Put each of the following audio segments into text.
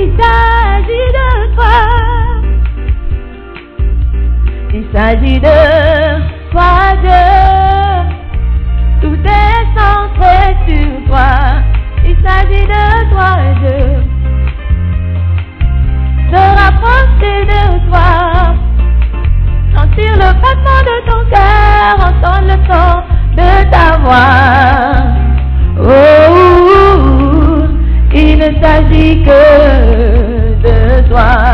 Qu'il s'agit de toi. Il s'agit de toi, Dieu. Tout est centré sur toi. Il s'agit de toi, Dieu. Se rapprocher de toi. Sentir le battement de ton cœur. Entendre le son de ta voix. Oh, il ne s'agit que de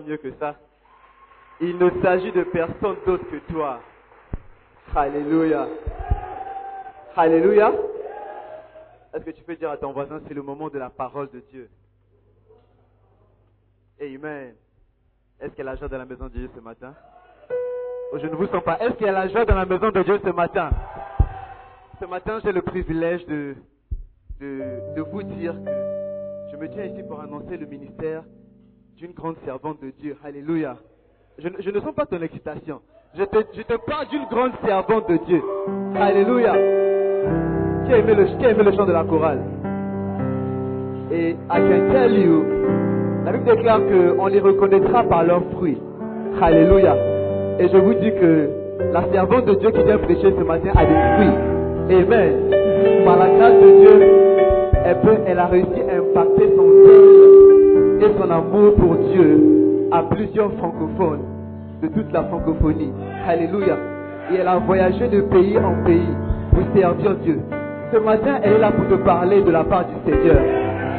mieux que ça. Il ne s'agit de personne d'autre que toi. Alléluia. Alléluia. Est-ce que tu peux dire à ton voisin, c'est le moment de la parole de Dieu? Amen. Est-ce qu'il y a la joie dans la maison de Dieu ce matin? Oh, Je ne vous sens pas. Est-ce qu'il y a la joie dans la maison de Dieu ce matin? Ce matin, j'ai le privilège de, de, vous dire que je me tiens ici pour annoncer le ministère d'une grande servante de Dieu. Alléluia. Je, ne sens pas ton excitation. Je te, parle d'une grande servante de Dieu. Alléluia. Qui a aimé le, chant de la chorale? Et I can tell you, la Bible déclare qu'on les reconnaîtra par leurs fruits. Alléluia. Et je vous dis que la servante de Dieu qui vient prêcher ce matin a des fruits. Amen. Par la grâce de Dieu, elle, a réussi à impacter son zèle son amour pour Dieu à plusieurs francophones de toute la francophonie. Alléluia. Et elle a voyagé de pays en pays pour servir Dieu. Ce matin, elle est là pour te parler de la part du Seigneur.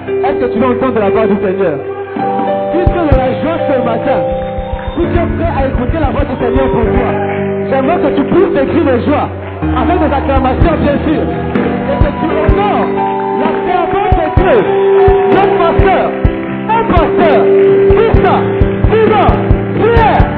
Est-ce que tu veux entendre de la part du Seigneur? Puisque de la joie ce matin, si tu es prêt à écouter la voix du Seigneur pour toi, j'aimerais que tu pousses des cris de joie, avec des acclamations bien sûr, et que tu honores la servante de Dieu, notre pasteur, un pasteur, Christa, Simon,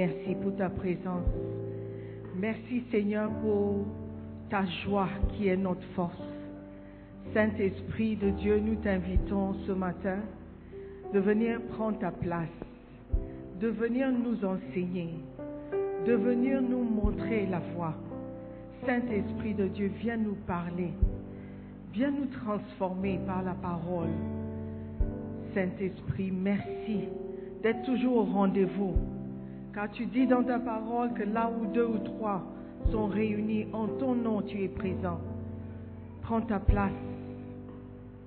Merci pour ta présence. Merci Seigneur pour ta joie qui est notre force. Saint-Esprit de Dieu, nous t'invitons ce matin de venir prendre ta place, de venir nous enseigner, de venir nous montrer la voie. Saint-Esprit de Dieu, viens nous parler. Viens nous transformer par la parole. Saint-Esprit, merci d'être toujours au rendez-vous. Car tu dis dans ta parole que là où deux ou trois sont réunis en ton nom, tu es présent. Prends ta place.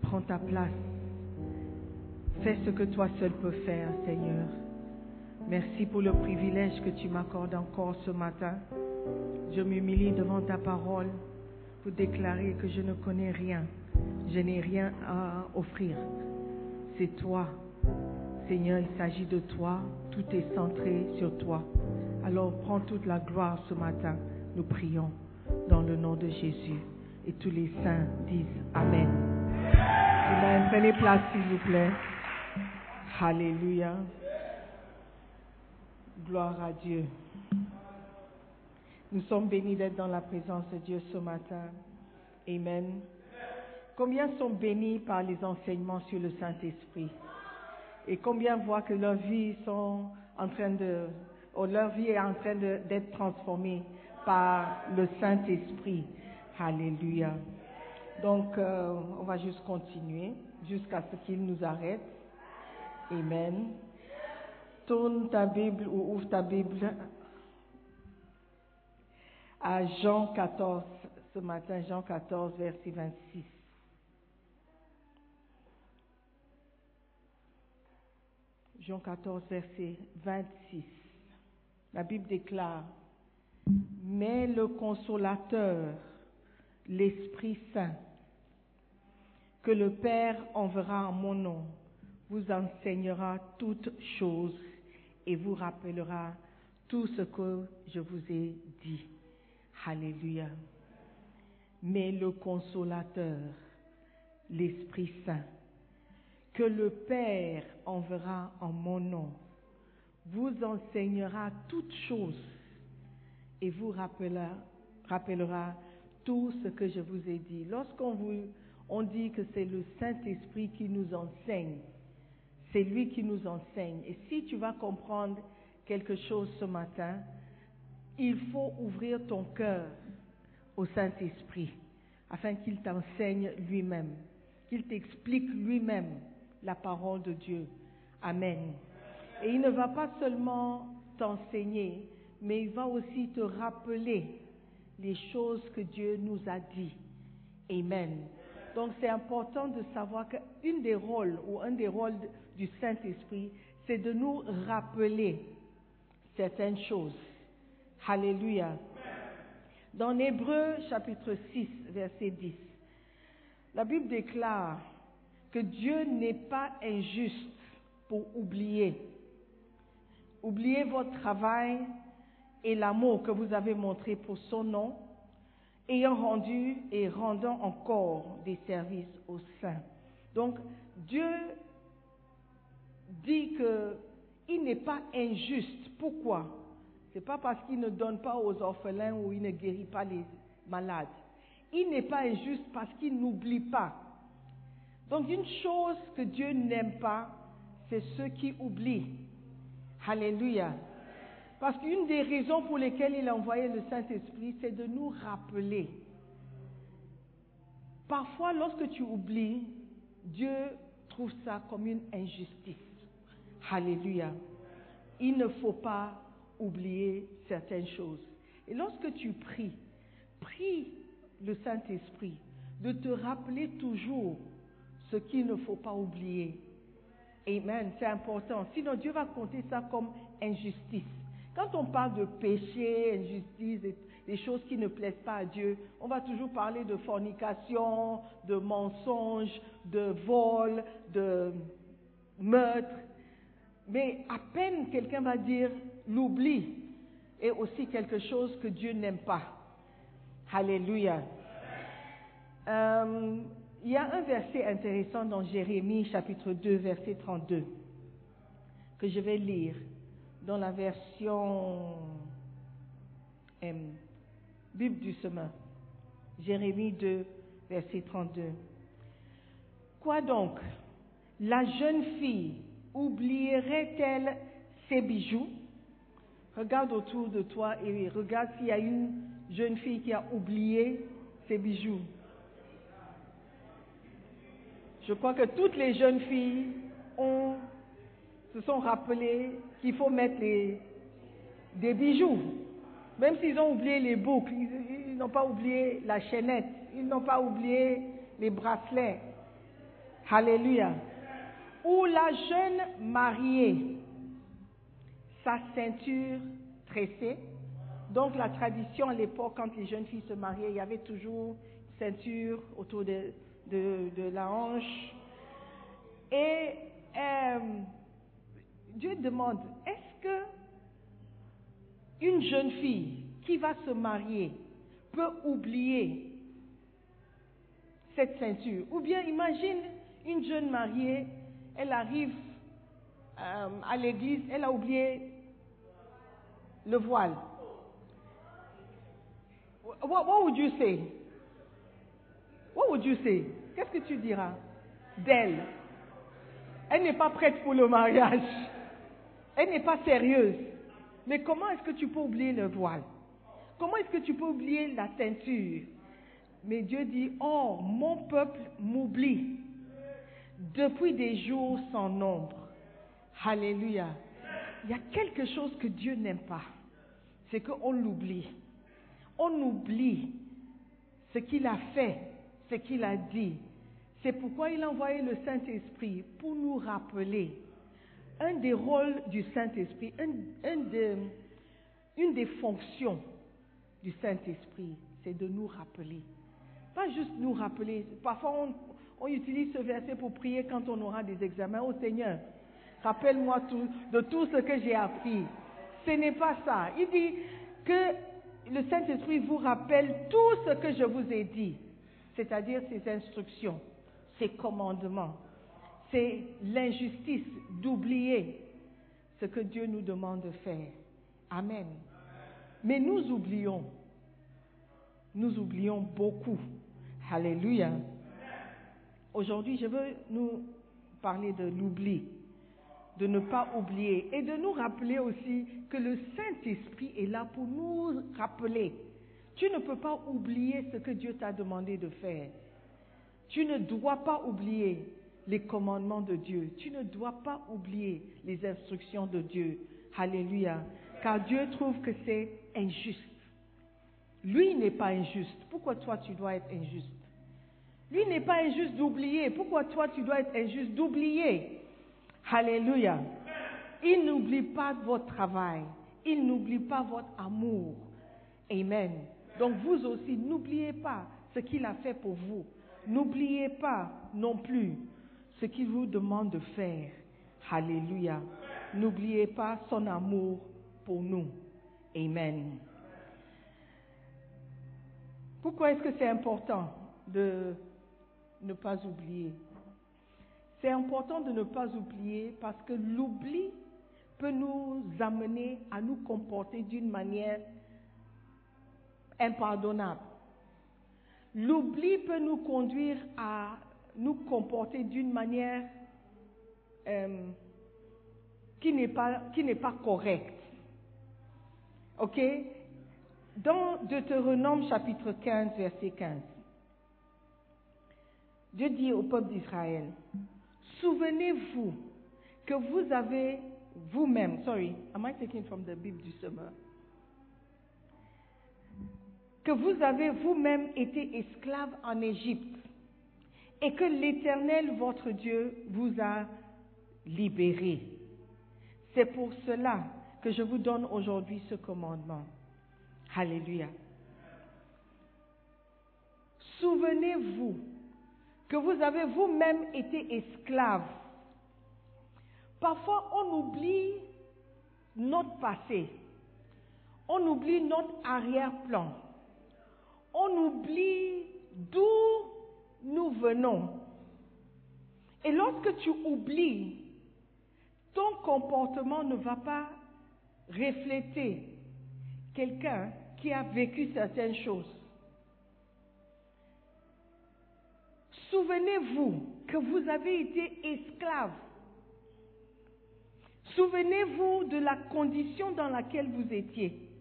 Prends ta place. Fais ce que toi seul peux faire, Seigneur. Merci pour le privilège que tu m'accordes encore ce matin. Je m'humilie devant ta parole pour déclarer que je ne connais rien. Je n'ai rien à offrir. C'est toi. Seigneur, il s'agit de toi. Tout est centré sur toi. Alors prends toute la gloire ce matin. Nous prions dans le nom de Jésus. Et tous les saints disent Amen. Amen. Prenez place, s'il vous plaît. Alléluia. Gloire à Dieu. Nous sommes bénis d'être dans la présence de Dieu ce matin. Amen. Combien sont bénis par les enseignements sur le Saint-Esprit? Et combien voient que leur vie sont en train de, ou leur vie est en train d'être transformée par le Saint-Esprit. Alléluia. Donc, euh, on va juste continuer jusqu'à ce qu'il nous arrête. Amen. Tourne ta Bible ou ouvre ta Bible à Jean 14, ce matin, Jean 14, verset 26. Jean 14, verset 26. La Bible déclare, mais le consolateur, l'Esprit Saint, que le Père enverra en mon nom, vous enseignera toutes choses et vous rappellera tout ce que je vous ai dit. Alléluia. Mais le consolateur, l'Esprit Saint, que le Père enverra en mon nom, vous enseignera toutes choses et vous rappellera, rappellera tout ce que je vous ai dit. Lorsqu'on vous, on dit que c'est le Saint-Esprit qui nous enseigne, c'est lui qui nous enseigne. Et si tu vas comprendre quelque chose ce matin, il faut ouvrir ton cœur au Saint-Esprit afin qu'il t'enseigne lui-même, qu'il t'explique lui-même la parole de Dieu. Amen. Et il ne va pas seulement t'enseigner, mais il va aussi te rappeler les choses que Dieu nous a dit. Amen. Donc c'est important de savoir qu'un des rôles ou un des rôles du Saint-Esprit, c'est de nous rappeler certaines choses. Alléluia. Dans Hébreu chapitre 6, verset 10, la Bible déclare que Dieu n'est pas injuste pour oublier. Oubliez votre travail et l'amour que vous avez montré pour son nom, ayant rendu et rendant encore des services aux saints. Donc, Dieu dit qu'il n'est pas injuste. Pourquoi? Ce n'est pas parce qu'il ne donne pas aux orphelins ou il ne guérit pas les malades. Il n'est pas injuste parce qu'il n'oublie pas. Donc une chose que Dieu n'aime pas, c'est ceux qui oublient. Alléluia. Parce qu'une des raisons pour lesquelles il a envoyé le Saint-Esprit, c'est de nous rappeler. Parfois, lorsque tu oublies, Dieu trouve ça comme une injustice. Alléluia. Il ne faut pas oublier certaines choses. Et lorsque tu pries, prie le Saint-Esprit de te rappeler toujours ce qu'il ne faut pas oublier. Amen, c'est important. Sinon, Dieu va compter ça comme injustice. Quand on parle de péché, injustice, des choses qui ne plaisent pas à Dieu, on va toujours parler de fornication, de mensonge, de vol, de meurtre. Mais à peine quelqu'un va dire l'oubli est aussi quelque chose que Dieu n'aime pas. Alléluia. Euh, il y a un verset intéressant dans Jérémie chapitre 2 verset 32 que je vais lire dans la version Bible du Semeur. Jérémie 2 verset 32. Quoi donc? La jeune fille oublierait-elle ses bijoux? Regarde autour de toi et regarde s'il y a une jeune fille qui a oublié ses bijoux. Je crois que toutes les jeunes filles se sont rappelées qu'il faut mettre des bijoux. Même s'ils ont oublié les boucles, ils, n'ont pas oublié la chaînette, ils n'ont pas oublié les bracelets. Alléluia. Ou la jeune mariée, sa ceinture tressée. Donc la tradition à l'époque, quand les jeunes filles se mariaient, il y avait toujours ceinture autour de, de, la hanche. Et euh, Dieu demande, est-ce que une jeune fille qui va se marier peut oublier cette ceinture? Ou bien imagine une jeune mariée, elle arrive euh, à l'église, elle a oublié le voile. What would you say? What would you say? Qu'est-ce que tu diras? D'elle Elle n'est pas prête pour le mariage. Elle n'est pas sérieuse. Mais comment est-ce que tu peux oublier le voile? Comment est-ce que tu peux oublier la ceinture Mais Dieu dit, oh, mon peuple m'oublie depuis des jours sans nombre. Alléluia. Il y a quelque chose que Dieu n'aime pas. C'est qu'on l'oublie. On oublie ce qu'il a fait, ce qu'il a dit. C'est pourquoi il a envoyé le Saint-Esprit pour nous rappeler. Un des rôles du Saint-Esprit, une des fonctions du Saint-Esprit, c'est de nous rappeler. Pas juste nous rappeler. Parfois, on, utilise ce verset pour prier quand on aura des examens. Oh Seigneur, rappelle-moi de tout ce que j'ai appris. Ce n'est pas ça. Il dit que le Saint-Esprit vous rappelle tout ce que je vous ai dit, c'est-à-dire ses instructions, ses commandements. C'est l'injustice d'oublier ce que Dieu nous demande de faire. Amen. Mais nous oublions. Nous oublions beaucoup. Alléluia. Aujourd'hui, je veux nous parler de l'oubli, de ne pas oublier et de nous rappeler aussi que le Saint-Esprit est là pour nous rappeler. Tu ne peux pas oublier ce que Dieu t'a demandé de faire. Tu ne dois pas oublier les commandements de Dieu. Tu ne dois pas oublier les instructions de Dieu. Alléluia. Car Dieu trouve que c'est injuste. Lui n'est pas injuste. Pourquoi toi tu dois être injuste? Lui n'est pas injuste d'oublier. Pourquoi toi tu dois être injuste d'oublier? Alléluia. Il n'oublie pas votre travail. Il n'oublie pas votre amour. Amen. Donc vous aussi, n'oubliez pas ce qu'il a fait pour vous. N'oubliez pas non plus ce qu'il vous demande de faire. Alléluia. N'oubliez pas son amour pour nous. Amen. Pourquoi est-ce que c'est important de ne pas oublier? C'est important de ne pas oublier parce que l'oubli peut nous amener à nous comporter d'une manière impardonnable. L'oubli peut nous conduire à nous comporter d'une manière euh, qui n'est pas, pas correcte. OK? Dans Deutéronome chapitre 15, verset 15, Dieu dit au peuple d'Israël, souvenez-vous que vous avez vous-même, sorry, am I taking from the Bible du? Que vous avez vous-même été esclave en Égypte et que l'Éternel, votre Dieu, vous a libéré. C'est pour cela que je vous donne aujourd'hui ce commandement. Alléluia. Souvenez-vous que vous avez vous-même été esclave. Parfois, on oublie notre passé. On oublie notre arrière-plan. On oublie d'où nous venons. Et lorsque tu oublies, ton comportement ne va pas refléter quelqu'un qui a vécu certaines choses. Souvenez-vous que vous avez été esclave. Souvenez-vous de la condition dans laquelle vous étiez.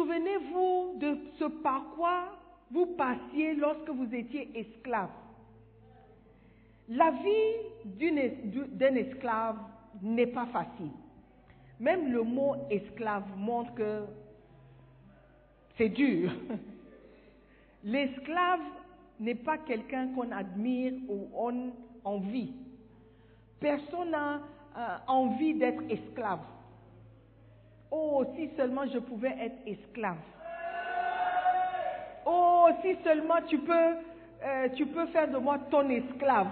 Souvenez-vous de ce par quoi vous passiez lorsque vous étiez esclave. La vie d'un esclave n'est pas facile. Même le mot esclave montre que c'est dur. L'esclave n'est pas quelqu'un qu'on admire ou on envie. Personne n'a euh, envie d'être esclave. Oh, si seulement je pouvais être esclave. Oh, si seulement tu peux, euh, tu peux faire de moi ton esclave.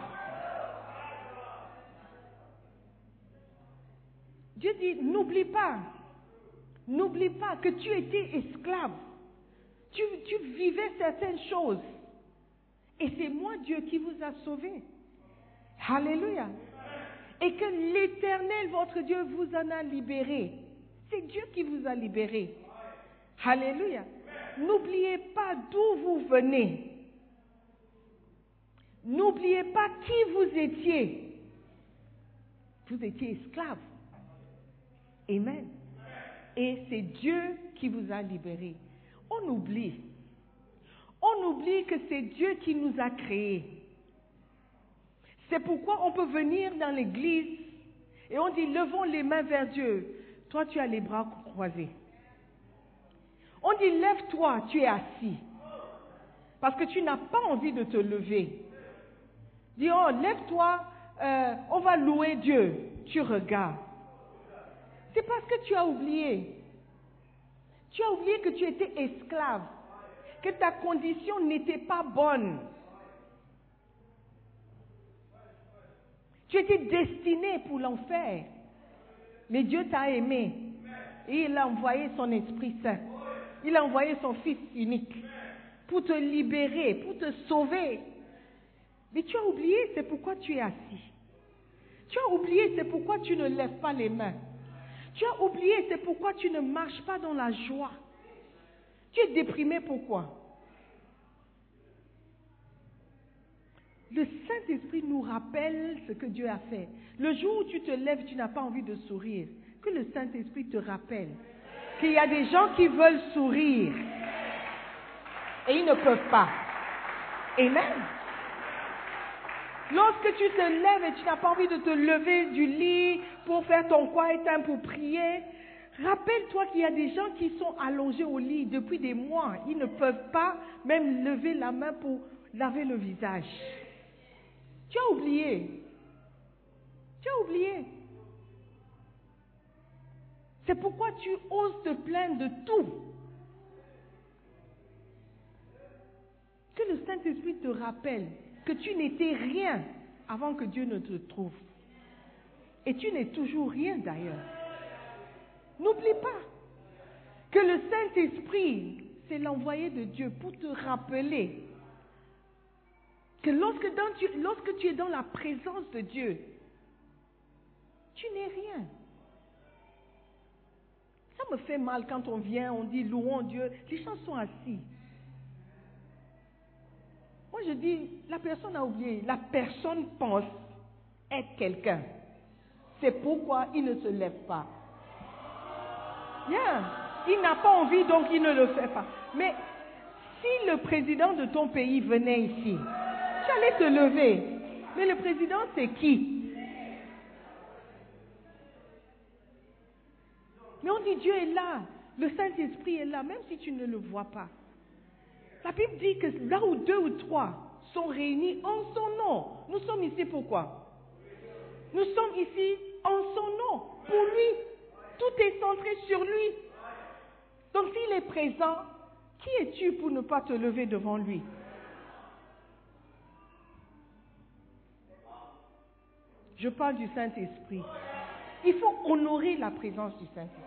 Dieu dit, n'oublie pas, n'oublie pas que tu étais esclave. Tu, tu vivais certaines choses. Et c'est moi, Dieu, qui vous a sauvé. Alléluia. Et que l'Éternel, votre Dieu, vous en a libéré. C'est Dieu qui vous a libéré. Alléluia. N'oubliez pas d'où vous venez. N'oubliez pas qui vous étiez. Vous étiez esclave. Amen. Et c'est Dieu qui vous a libéré. On oublie. On oublie que c'est Dieu qui nous a créés. C'est pourquoi on peut venir dans l'église et on dit levons les mains vers Dieu. Toi, tu as les bras croisés. On dit, lève-toi, tu es assis. Parce que tu n'as pas envie de te lever. Dis, oh, lève-toi, euh, on va louer Dieu. Tu regardes. C'est parce que tu as oublié. Tu as oublié que tu étais esclave, que ta condition n'était pas bonne. Tu étais destiné pour l'enfer. Mais Dieu t'a aimé. Et il a envoyé son Esprit Saint. Il a envoyé son Fils unique pour te libérer, pour te sauver. Mais tu as oublié, c'est pourquoi tu es assis. Tu as oublié, c'est pourquoi tu ne lèves pas les mains. Tu as oublié, c'est pourquoi tu ne marches pas dans la joie. Tu es déprimé, pourquoi? Le Saint-Esprit nous rappelle ce que Dieu a fait. Le jour où tu te lèves, tu n'as pas envie de sourire. Que le Saint-Esprit te rappelle qu'il y a des gens qui veulent sourire et ils ne peuvent pas. Amen. Lorsque tu te lèves et tu n'as pas envie de te lever du lit pour faire ton quiet time, pour prier, rappelle-toi qu'il y a des gens qui sont allongés au lit depuis des mois. Ils ne peuvent pas même lever la main pour laver le visage. Tu as oublié. Tu as oublié. C'est pourquoi tu oses te plaindre de tout. Que le Saint-Esprit te rappelle que tu n'étais rien avant que Dieu ne te trouve. Et tu n'es toujours rien d'ailleurs. N'oublie pas que le Saint-Esprit, c'est l'envoyé de Dieu pour te rappeler que lorsque, tu, es dans la présence de Dieu, tu n'es rien. Ça me fait mal quand on vient, on dit louons Dieu, les gens sont assis. Moi je dis, la personne a oublié, la personne pense être quelqu'un. C'est pourquoi il ne se lève pas. Il n'a pas envie donc il ne le fait pas. Mais si le président de ton pays venait ici, tu allais te lever. Mais le président, c'est qui? Mais on dit Dieu est là, le Saint-Esprit est là, même si tu ne le vois pas. La Bible dit que là où deux ou trois sont réunis en son nom, nous sommes ici pourquoi Nous sommes ici en son nom, pour lui. Tout est centré sur lui. Donc s'il est présent, qui es-tu pour ne pas te lever devant lui? Je parle du Saint-Esprit. Il faut honorer la présence du Saint-Esprit.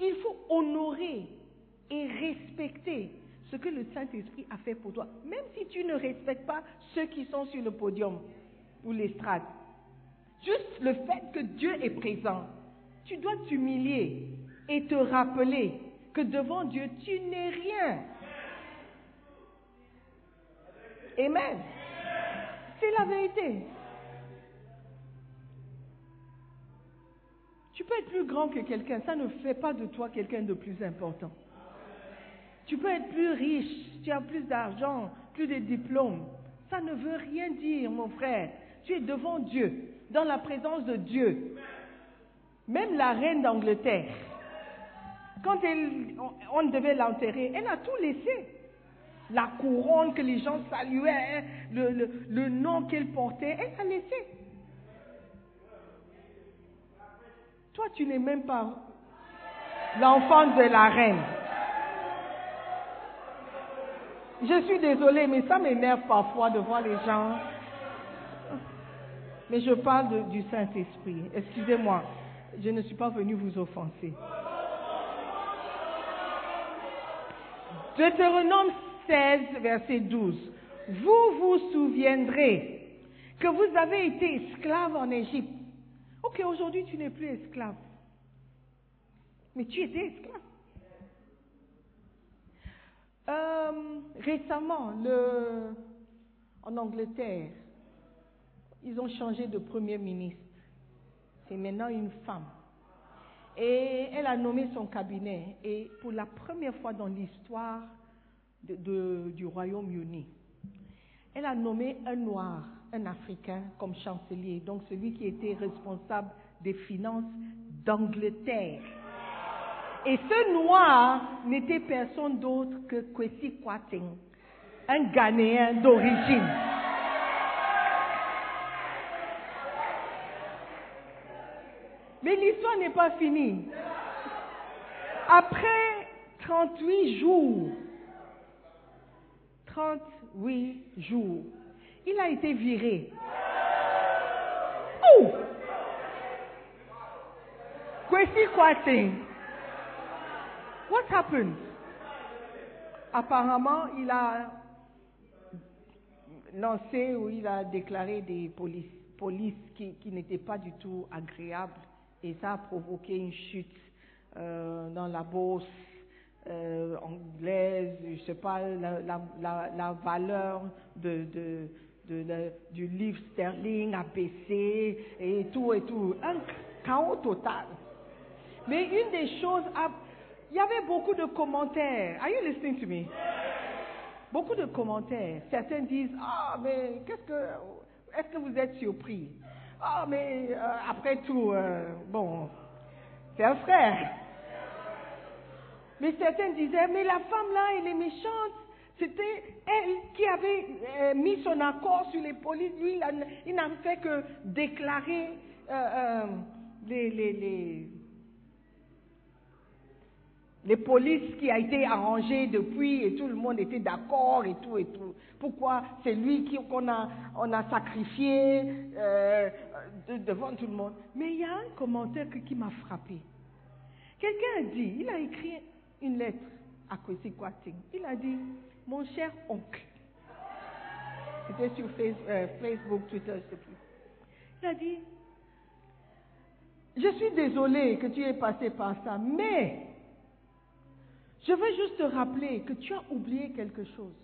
Il faut honorer et respecter ce que le Saint-Esprit a fait pour toi, même si tu ne respectes pas ceux qui sont sur le podium ou l'estrade. Juste le fait que Dieu est présent, tu dois t'humilier et te rappeler que devant Dieu, tu n'es rien. Amen. C'est la vérité. Tu peux être plus grand que quelqu'un, ça ne fait pas de toi quelqu'un de plus important. Tu peux être plus riche, tu as plus d'argent, plus de diplômes. Ça ne veut rien dire, mon frère. Tu es devant Dieu, dans la présence de Dieu. Même la reine d'Angleterre, quand on, devait l'enterrer, elle a tout laissé. La couronne que les gens saluaient, hein, le, nom qu'elle portait, elle laissé. Toi, tu n'es même pas l'enfant de la reine. Je suis désolée, mais ça m'énerve parfois de voir les gens. Mais je parle du Saint-Esprit. Excusez-moi, je ne suis pas venu vous offenser. Deutéronome 16, verset 12. Vous vous souviendrez que vous avez été esclave en Égypte. Ok, aujourd'hui tu n'es plus esclave. Mais tu étais esclave. Euh, récemment, le, en Angleterre, ils ont changé de premier ministre. C'est maintenant une femme. Et elle a nommé son cabinet. Et pour la première fois dans l'histoire du Royaume-Uni, elle a nommé un noir, un Africain, comme chancelier. Donc celui qui était responsable des finances d'Angleterre. Et ce noir n'était personne d'autre que Kwesi Kwating, un Ghanéen d'origine. Mais l'histoire n'est pas finie. Après 38 jours, 38 jours, il a été viré Oh! Kwesi Kwarteng. What happened? Apparemment, il a lancé ou il a déclaré des polices, polices qui, qui n'étaient pas du tout agréables et ça a provoqué une chute euh, dans la bourse euh, anglaise, je sais pas, la, valeur du livre sterling a baissé et tout et tout. Un chaos total. Mais une des choses, a- il y avait beaucoup de commentaires. Are you listening to me? Beaucoup de commentaires. Certains disent, ah, mais qu'est-ce que, est-ce que vous êtes surpris? Ah, mais euh, après tout, euh, bon, c'est un frère. Mais certains disaient, mais la femme là, elle est méchante. C'était elle qui avait euh, mis son accord sur les polices. Lui, il n'a fait que déclarer euh, euh, les, les, les, les polices qui a été arrangé depuis et tout le monde était d'accord et tout et tout. Pourquoi c'est lui qu'on a, on a sacrifié de- devant tout le monde. Mais il y a un commentaire qui m'a frappé. Quelqu'un a dit, il a écrit une lettre à Kwesi Kwarteng. Il a dit, mon cher oncle. C'était sur euh, Facebook, Twitter, je ne sais plus. Il a dit, je suis désolé que tu aies passé par ça, mais je veux juste te rappeler que tu as oublié quelque chose.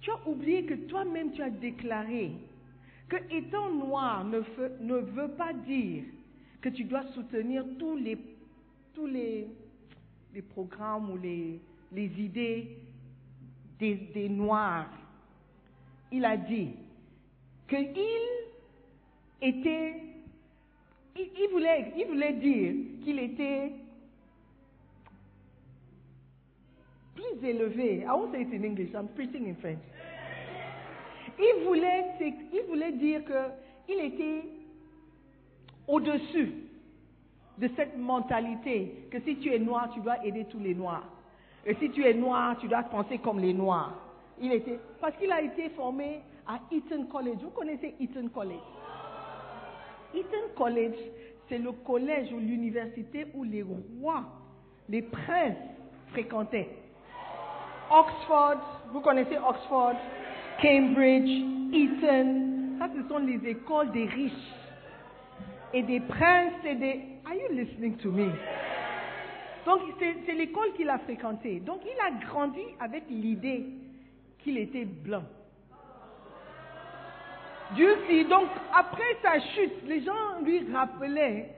Tu as oublié que toi-même tu as déclaré que étant noir ne, fe- ne veut pas dire que tu dois soutenir tous les, tous les, les programmes ou les, les idées des, des noirs. Il a dit qu'il était, il, il voulait, il voulait dire qu'il était plus élevé. I won't say it in English, I'm preaching in French. Il voulait, il voulait dire qu'il était au-dessus de cette mentalité que si tu es noir, tu dois aider tous les noirs. Et si tu es noir, tu dois penser comme les noirs. Il était, parce qu'il a été formé à Eton College. Vous connaissez Eton College? Eton College, c'est le collège ou l'université où les rois, les princes fréquentaient. Oxford, vous connaissez Oxford, Cambridge, Eton, ça ce sont les écoles des riches et des princes et des... Are you listening to me? Donc c'est l'école qu'il a fréquentée. Donc il a grandi avec l'idée qu'il était blanc. Dieu sait. Donc après sa chute, les gens lui rappelaient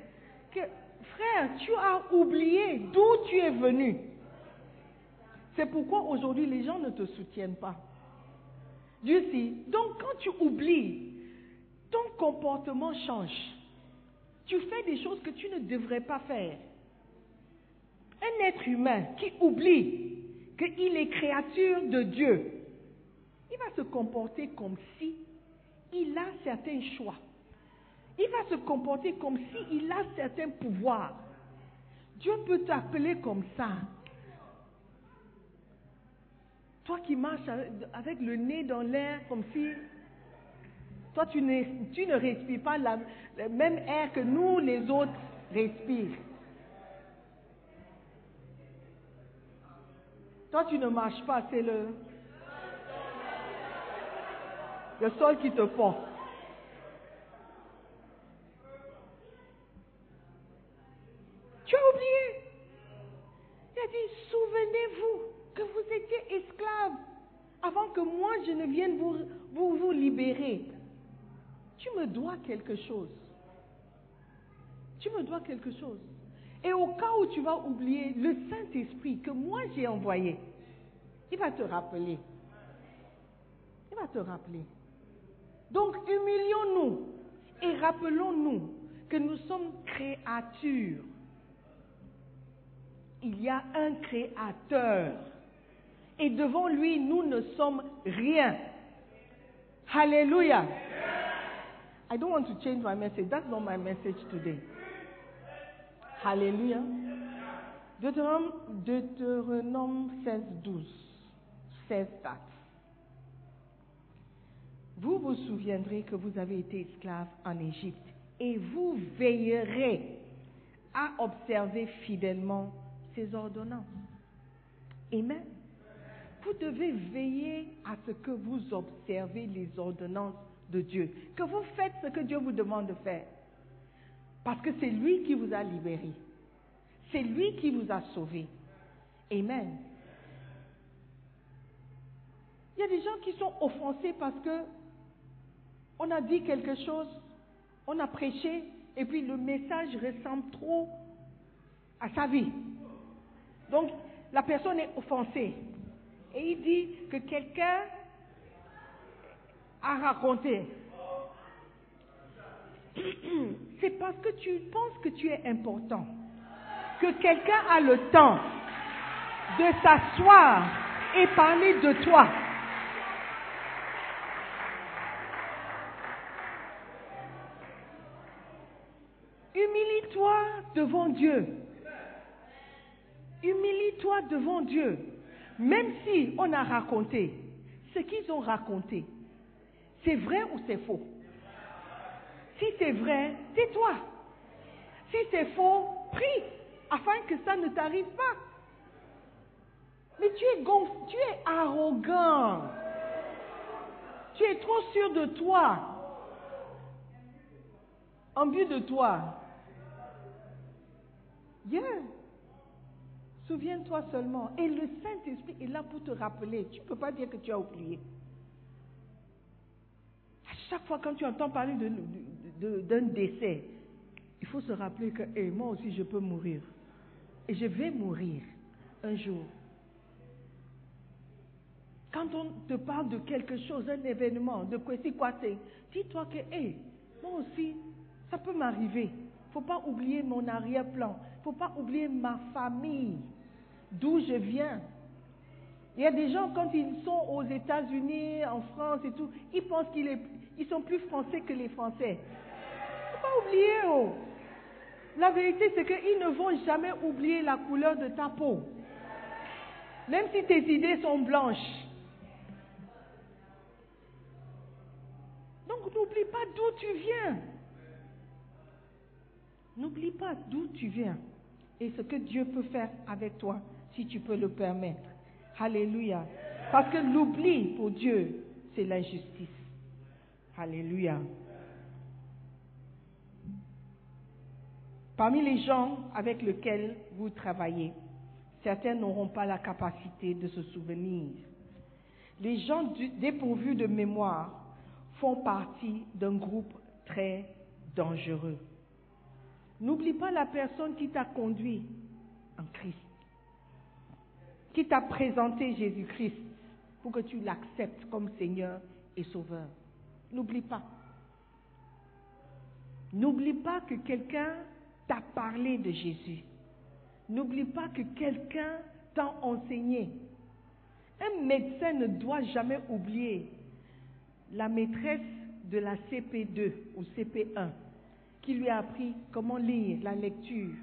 que frère, tu as oublié d'où tu es venu. C'est pourquoi aujourd'hui les gens ne te soutiennent pas. Dieu sait. Donc quand tu oublies, ton comportement change. Tu fais des choses que tu ne devrais pas faire. Un être humain qui oublie qu'il est créature de Dieu, il va se comporter comme si il a certains choix. Il va se comporter comme si il a certains pouvoirs. Dieu peut t'appeler comme ça. Toi qui marches avec le nez dans l'air comme si toi tu ne, tu ne respires pas la- le même air que nous les autres respirent. Toi tu ne marches pas, c'est le, le sol qui te porte. Tu as oublié. Il a dit, souvenez-vous que vous étiez esclaves avant que moi je ne vienne vous, vous, vous libérer. Tu me dois quelque chose. Tu me dois quelque chose. Et au cas où tu vas oublier le Saint-Esprit que moi j'ai envoyé, il va te rappeler. Il va te rappeler. Donc humilions-nous et rappelons-nous que nous sommes créatures. Il y a un créateur. Et devant lui, nous ne sommes rien. Hallelujah. I don't want to change my message. That's not my message today. Hallelujah. Deutéronome, Deutéronome 16, 12 says that. Vous vous souviendrez que vous avez été esclave en Égypte et vous veillerez à observer fidèlement ses ordonnances. Amen. Vous devez veiller à ce que vous observez les ordonnances de Dieu, que vous faites ce que Dieu vous demande de faire. Parce que c'est lui qui vous a libéré. C'est lui qui vous a sauvé. Amen. Il y a des gens qui sont offensés parce que on a dit quelque chose, on a prêché, et puis le message ressemble trop à sa vie. Donc, la personne est offensée. Et il dit que quelqu'un a raconté. C'est parce que tu penses que tu es important, que quelqu'un a le temps de s'asseoir et parler de toi. Humilie-toi devant Dieu. Humilie-toi devant Dieu. Même si on a raconté ce qu'ils ont raconté, c'est vrai ou c'est faux? Si c'est vrai, tais-toi. Si c'est faux, prie afin que ça ne t'arrive pas. Mais tu es gonf, tu es arrogant. Tu es trop sûr de toi. En vue de toi. Viens. Souviens-toi seulement. Et le Saint-Esprit est là pour te rappeler. Tu ne peux pas dire que tu as oublié. Chaque fois quand tu entends parler d'un décès, il faut se rappeler que eh, moi aussi je peux mourir. Et je vais mourir un jour. Quand on te parle de quelque chose, un événement, de quoi c'est quoi dis-toi que eh, moi aussi, ça peut m'arriver. Il ne faut pas oublier mon arrière-plan. Il ne faut pas oublier ma famille d'où je viens. Il y a des gens, quand ils sont aux États-Unis, en France et tout, ils pensent qu'ils sont plus français que les Français. Faut pas oublier. Oh. La vérité, c'est qu'ils ne vont jamais oublier la couleur de ta peau. Même si tes idées sont blanches. Donc n'oublie pas d'où tu viens. N'oublie pas d'où tu viens et ce que Dieu peut faire avec toi si tu peux le permettre. Alléluia. Parce que l'oubli pour Dieu, c'est l'injustice. Alléluia. Parmi les gens avec lesquels vous travaillez, certains n'auront pas la capacité de se souvenir. Les gens dépourvus de mémoire font partie d'un groupe très dangereux. N'oublie pas la personne qui t'a conduit en Christ qui t'a présenté Jésus-Christ pour que tu l'acceptes comme Seigneur et Sauveur. N'oublie pas. N'oublie pas que quelqu'un t'a parlé de Jésus. N'oublie pas que quelqu'un t'a enseigné. Un médecin ne doit jamais oublier la maîtresse de la CP2 ou CP1 qui lui a appris comment lire la lecture,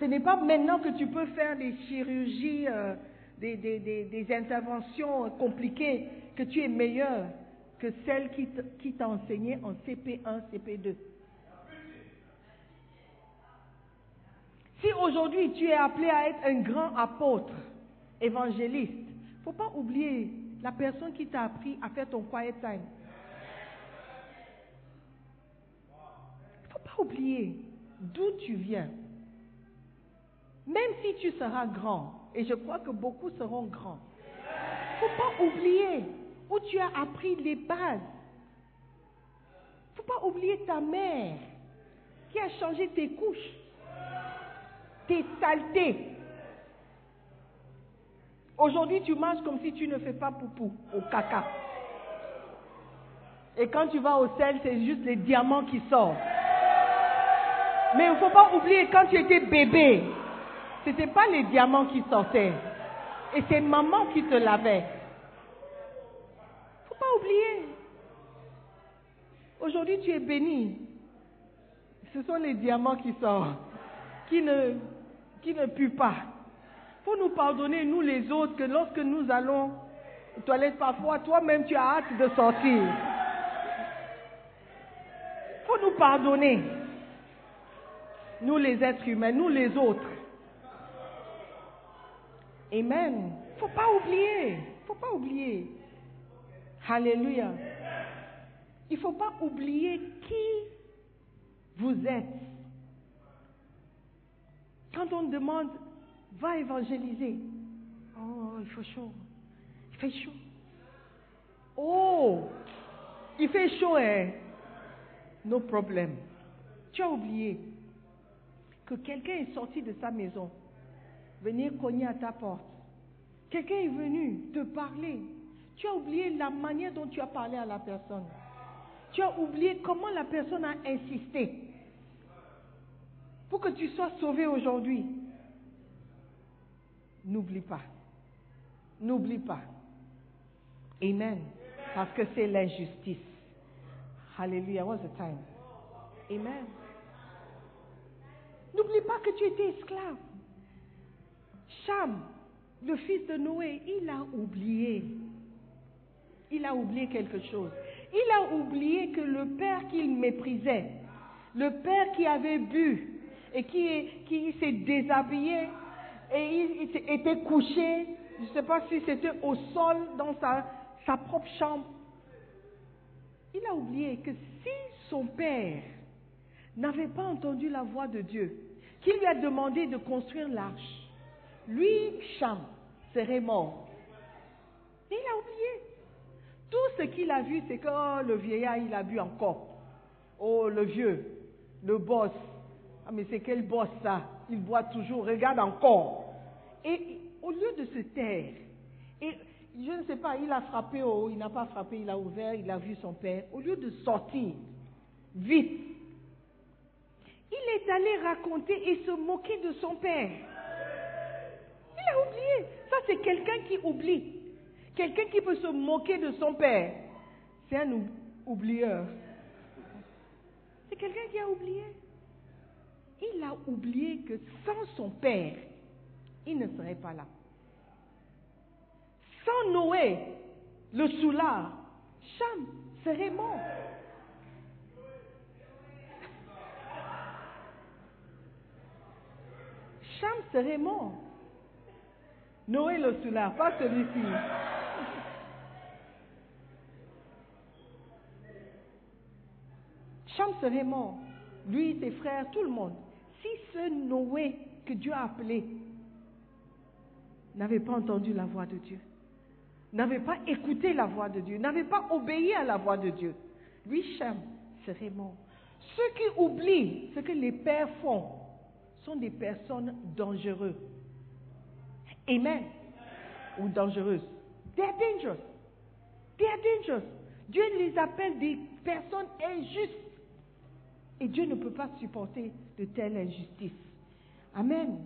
ce n'est pas maintenant que tu peux faire des chirurgies, euh, des, des, interventions compliquées, que tu es meilleur que celle qui t'a enseigné en CP1, CP2. Si aujourd'hui tu es appelé à être un grand apôtre, évangéliste, il ne faut pas oublier la personne qui t'a appris à faire ton quiet time. Il ne faut pas oublier d'où tu viens. Même si tu seras grand, et je crois que beaucoup seront grands, il ne faut pas oublier où tu as appris les bases. Il ne faut pas oublier ta mère qui a changé tes couches, tes saletés. Aujourd'hui, tu manges comme si tu ne fais pas poupou au caca. Et quand tu vas au sel, c'est juste les diamants qui sortent. Mais il ne faut pas oublier quand tu étais bébé, ce n'était pas les diamants qui sortaient. Et c'est maman qui te lavait. Faut pas oublier. Aujourd'hui, tu es béni. Ce sont les diamants qui sortent, qui ne, qui ne puent pas. Faut nous pardonner, nous les autres, que lorsque nous allons aux toilettes parfois, toi-même tu as hâte de sortir. faut nous pardonner. Nous les êtres humains, nous les autres. Amen. faut pas oublier. faut pas oublier. Alléluia. Il ne faut pas oublier qui vous êtes. Quand on demande, va évangéliser. Oh, il fait chaud. Il fait chaud. Oh, il fait chaud, hein? No problème. Tu as oublié que quelqu'un est sorti de sa maison, venir cogner à ta porte. Quelqu'un est venu te parler. Tu as oublié la manière dont tu as parlé à la personne. Tu as oublié comment la personne a insisté pour que tu sois sauvé aujourd'hui. N'oublie pas. N'oublie pas. Amen. Parce que c'est l'injustice. Hallelujah. What's the time? Amen. N'oublie pas que tu étais esclave. Cham, le fils de Noé, il a oublié. Il a oublié quelque chose. Il a oublié que le père qu'il méprisait, le père qui avait bu et qui, qui s'est déshabillé et il, était couché, je ne sais pas si c'était au sol dans sa, sa propre chambre, il a oublié que si son père n'avait pas entendu la voix de Dieu, qui lui a demandé de construire l'arche, lui, Cham, serait mort. Et il a oublié. Tout ce qu'il a vu, c'est que oh, le vieillard, il a bu encore. Oh, le vieux, le boss. Ah, mais c'est quel boss ça? Il boit toujours, regarde encore. Et au lieu de se taire, et je ne sais pas, il a frappé au il n'a pas frappé, il a ouvert, il a vu son père. Au lieu de sortir, vite, il est allé raconter et se moquer de son père. Il a oublié. Ça, c'est quelqu'un qui oublie. Quelqu'un qui peut se moquer de son père, c'est un oublieur. C'est quelqu'un qui a oublié. Il a oublié que sans son père, il ne serait pas là. Sans Noé, le soulard, Cham serait mort. Cham serait mort. Noé le soulard, pas celui-ci. Cham serait mort. Lui, ses frères, tout le monde. Si ce Noé que Dieu a appelé n'avait pas entendu la voix de Dieu, n'avait pas écouté la voix de Dieu, n'avait pas obéi à la voix de Dieu, lui, Cham, serait mort. Ceux qui oublient ce que les pères font sont des personnes dangereuses. Amen. Ou dangereuses. They are dangerous. They are dangerous. Dieu les appelle des personnes injustes. Et Dieu ne peut pas supporter de telles injustices. Amen.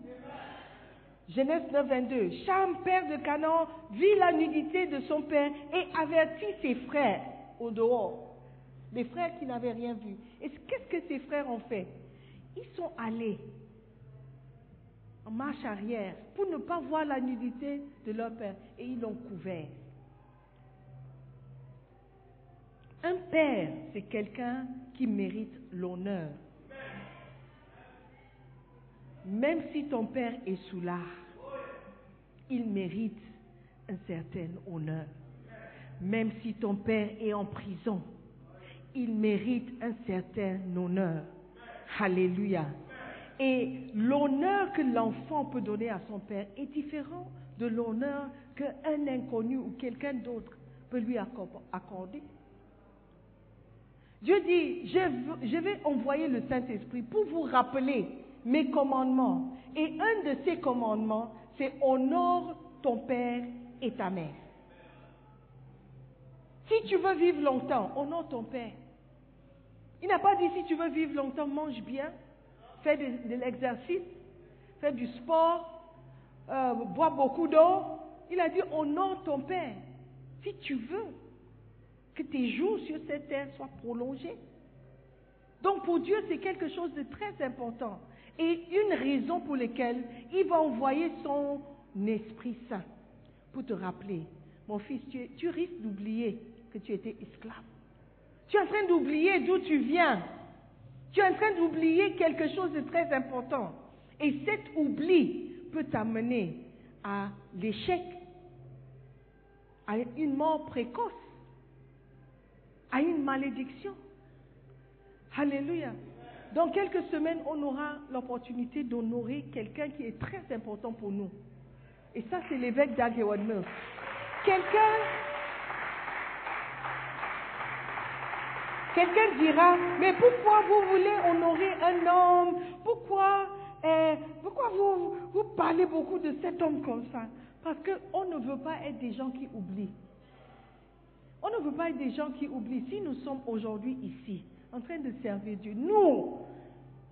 Genèse 9, 22. Cham, père de Canaan, vit la nudité de son père et avertit ses frères au dehors. Les frères qui n'avaient rien vu. Et qu'est-ce que ses frères ont fait? Ils sont allés marche arrière pour ne pas voir la nudité de leur père et ils l'ont couvert. Un père, c'est quelqu'un qui mérite l'honneur. Même si ton père est sous l'art, il mérite un certain honneur. Même si ton père est en prison, il mérite un certain honneur. Alléluia. Et l'honneur que l'enfant peut donner à son père est différent de l'honneur qu'un inconnu ou quelqu'un d'autre peut lui accorder. Dieu dit, je, vais envoyer le Saint-Esprit pour vous rappeler mes commandements. Et un de ces commandements, c'est honore ton père et ta mère. Si tu veux vivre longtemps, honore ton père. Il n'a pas dit si tu veux vivre longtemps, mange bien, fais de, l'exercice, fais du sport, euh, beaucoup d'eau. Il a dit honore ton père. Si tu veux que tes jours sur cette terre soient prolongés. Donc pour Dieu, c'est quelque chose de très important. Et une raison pour laquelle il va envoyer son Esprit Saint pour te rappeler, mon fils, tu, tu risques d'oublier que tu étais esclave. Tu es en train d'oublier d'où tu viens. Tu es en train d'oublier quelque chose de très important. Et cet oubli peut t'amener à l'échec, à une mort précoce, à une malédiction. Alléluia. Dans quelques semaines, on aura l'opportunité d'honorer quelqu'un qui est très important pour nous. Et ça, c'est l'évêque Mills. Quelqu'un Quelqu'un dira, mais pourquoi vous voulez honorer un homme? Pourquoi, euh, pourquoi vous, vous parlez beaucoup de cet homme comme ça? Parce qu'on ne veut pas être des gens qui oublient. On ne veut pas être des gens qui oublient. Si nous sommes aujourd'hui ici, en train de servir Dieu, nous,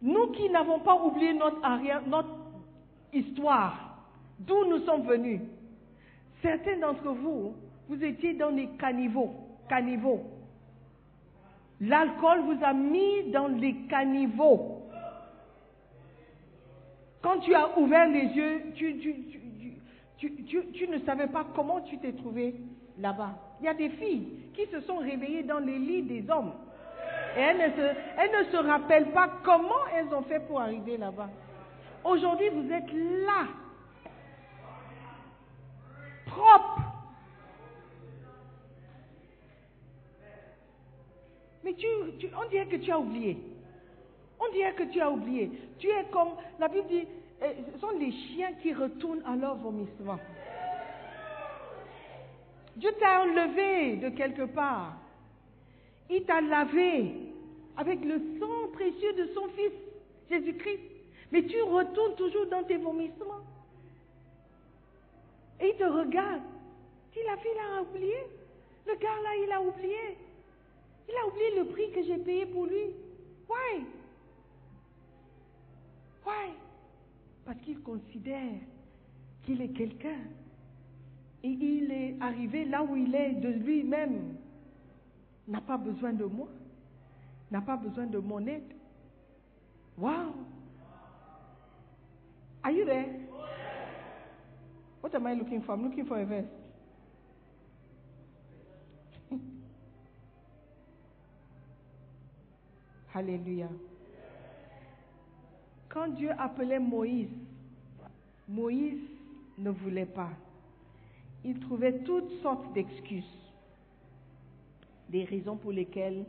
nous qui n'avons pas oublié notre, arrière, notre histoire, d'où nous sommes venus, certains d'entre vous, vous étiez dans les caniveaux, caniveaux. L'alcool vous a mis dans les caniveaux. Quand tu as ouvert les yeux, tu, ne savais pas comment tu t'es trouvé là-bas. Il y a des filles qui se sont réveillées dans les lits des hommes. Et elles ne, se, elles ne se rappellent pas comment elles ont fait pour arriver là-bas. Aujourd'hui, vous êtes là, propre. Mais tu, on dirait que tu as oublié. On dirait que tu as oublié. Tu es comme, la Bible dit, euh, ce sont les chiens qui retournent à leur vomissement. Dieu t'a enlevé de quelque part. Il t'a lavé avec le sang précieux de son Fils, Jésus-Christ. Mais tu retournes toujours dans tes vomissements. Et il te regarde. Dit, la fille a oublié. Le gars là, il a oublié. Il a oublié le prix que j'ai payé pour lui. Why? Why? Parce qu'il considère qu'il est quelqu'un. Et il est arrivé là où il est de lui-même. N'a pas besoin de moi. N'a pas besoin de mon aide. Wow. Are you there? What am I looking for? I'm looking for a verse. Alléluia. Quand Dieu appelait Moïse, Moïse ne voulait pas. Il trouvait toutes sortes d'excuses, des raisons pour lesquelles